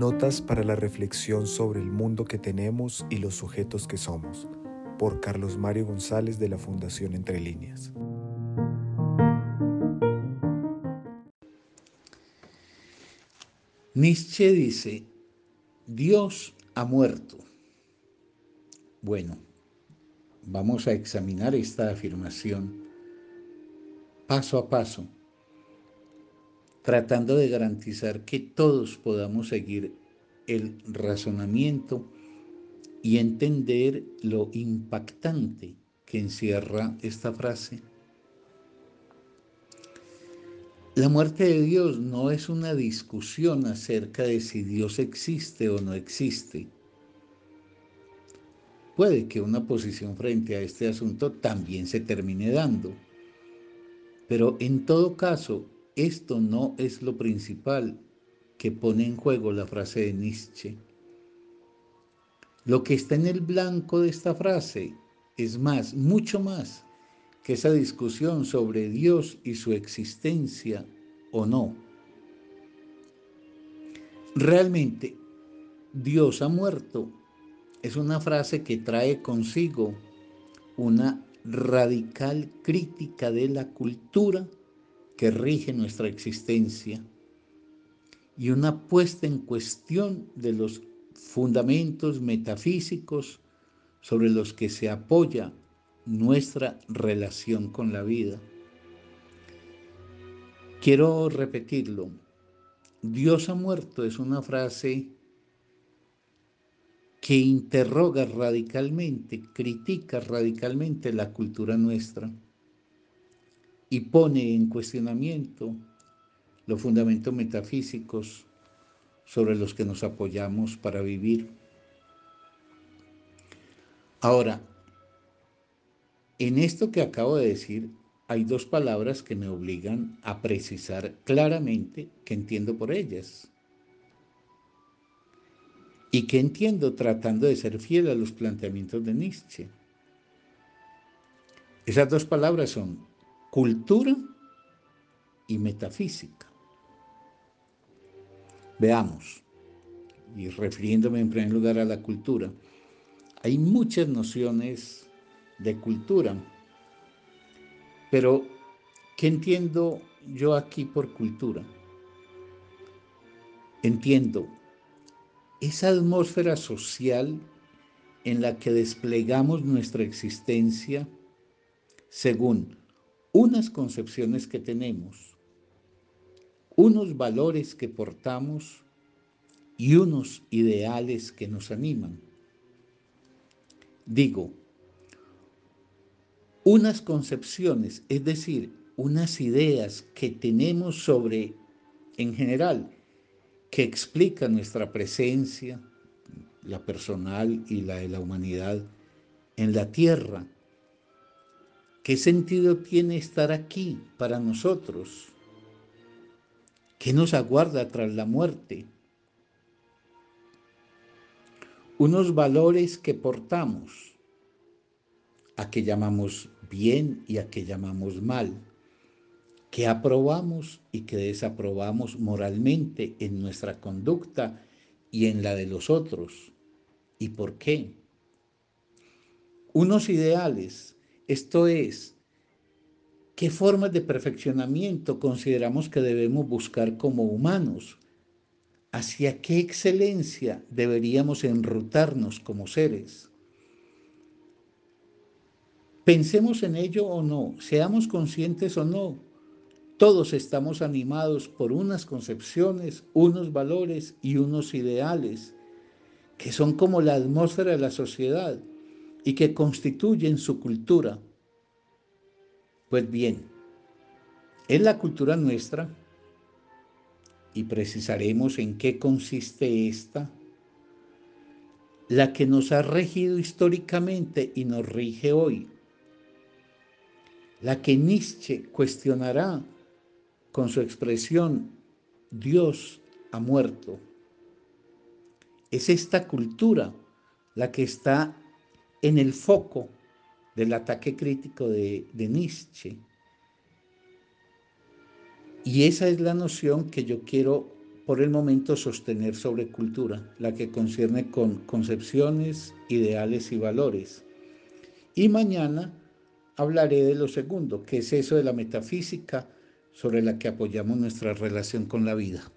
Notas para la reflexión sobre el mundo que tenemos y los sujetos que somos, por Carlos Mario González de la Fundación Entre Líneas. Nietzsche dice, Dios ha muerto. Bueno, vamos a examinar esta afirmación paso a paso tratando de garantizar que todos podamos seguir el razonamiento y entender lo impactante que encierra esta frase. La muerte de Dios no es una discusión acerca de si Dios existe o no existe. Puede que una posición frente a este asunto también se termine dando, pero en todo caso esto no es lo principal que pone en juego la frase de Nietzsche. Lo que está en el blanco de esta frase es más, mucho más, que esa discusión sobre Dios y su existencia o no. Realmente, Dios ha muerto es una frase que trae consigo una radical crítica de la cultura que rige nuestra existencia y una puesta en cuestión de los fundamentos metafísicos sobre los que se apoya nuestra relación con la vida. Quiero repetirlo. Dios ha muerto es una frase que interroga radicalmente, critica radicalmente la cultura nuestra y pone en cuestionamiento los fundamentos metafísicos sobre los que nos apoyamos para vivir. Ahora, en esto que acabo de decir, hay dos palabras que me obligan a precisar claramente qué entiendo por ellas. Y qué entiendo tratando de ser fiel a los planteamientos de Nietzsche. Esas dos palabras son cultura y metafísica. Veamos, y refiriéndome en primer lugar a la cultura, hay muchas nociones de cultura, pero ¿qué entiendo yo aquí por cultura? Entiendo esa atmósfera social en la que desplegamos nuestra existencia según unas concepciones que tenemos, unos valores que portamos y unos ideales que nos animan. Digo, unas concepciones, es decir, unas ideas que tenemos sobre, en general, que explican nuestra presencia, la personal y la de la humanidad, en la tierra, ¿Qué sentido tiene estar aquí para nosotros? ¿Qué nos aguarda tras la muerte? Unos valores que portamos, a que llamamos bien y a que llamamos mal, que aprobamos y que desaprobamos moralmente en nuestra conducta y en la de los otros. ¿Y por qué? Unos ideales esto es, ¿qué formas de perfeccionamiento consideramos que debemos buscar como humanos? ¿Hacia qué excelencia deberíamos enrutarnos como seres? Pensemos en ello o no, seamos conscientes o no, todos estamos animados por unas concepciones, unos valores y unos ideales que son como la atmósfera de la sociedad y que constituyen su cultura. Pues bien, es la cultura nuestra y precisaremos en qué consiste esta, la que nos ha regido históricamente y nos rige hoy, la que Nietzsche cuestionará con su expresión Dios ha muerto. Es esta cultura la que está en el foco del ataque crítico de, Nietzsche. Y esa es la noción que yo quiero por el momento sostener sobre cultura, la que concierne con concepciones, ideales y valores. Y mañana hablaré de lo segundo, que es eso de la metafísica sobre la que apoyamos nuestra relación con la vida.